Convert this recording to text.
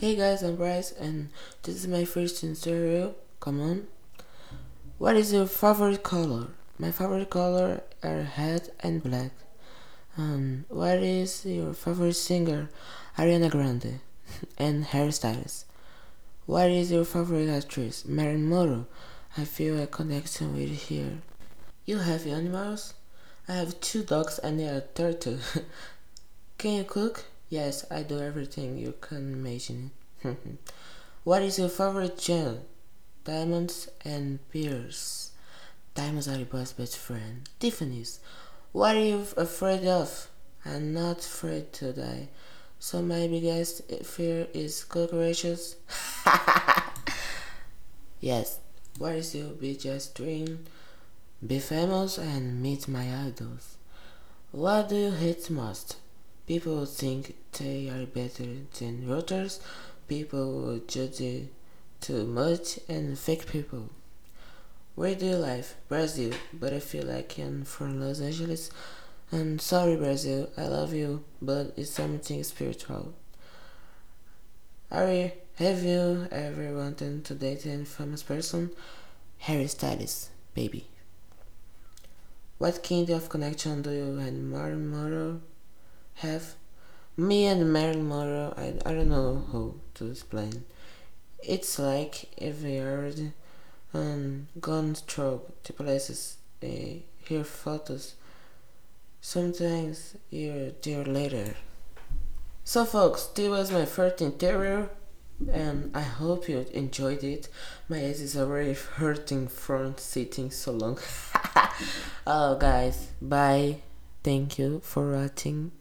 Hey guys, I'm Bryce, and this is my first interview. Come on. What is your favorite color? My favorite color are red and black. Um, what is your favorite singer? Ariana Grande and Harry Styles. What is your favorite actress? Marilyn Monroe. I feel a connection with her. You have animals? I have two dogs and a turtle. Can you cook? Yes, I do everything you can imagine. what is your favorite gel? Diamonds and pearls. Diamonds are your best best friend. Tiffany's. What are you afraid of? I'm not afraid to die. So my biggest fear is cockroaches. yes. What is your biggest dream? Be famous and meet my idols. What do you hate most? People think they are better than others. People judge too much and fake people. Where do you live? Brazil, but I feel like I'm from Los Angeles. I'm sorry, Brazil. I love you, but it's something spiritual. You, have you ever wanted to date a famous person? Harry Styles, baby. What kind of connection do you and Marilyn Monroe have? Me and Marilyn Monroe, I, I don't know how to explain. It's like if we are um, gone through the places, uh, hear photos, sometimes year, year later. So folks, this was my first interior and I hope you enjoyed it. My ass is already hurting from sitting so long. oh guys, bye. Thank you for watching.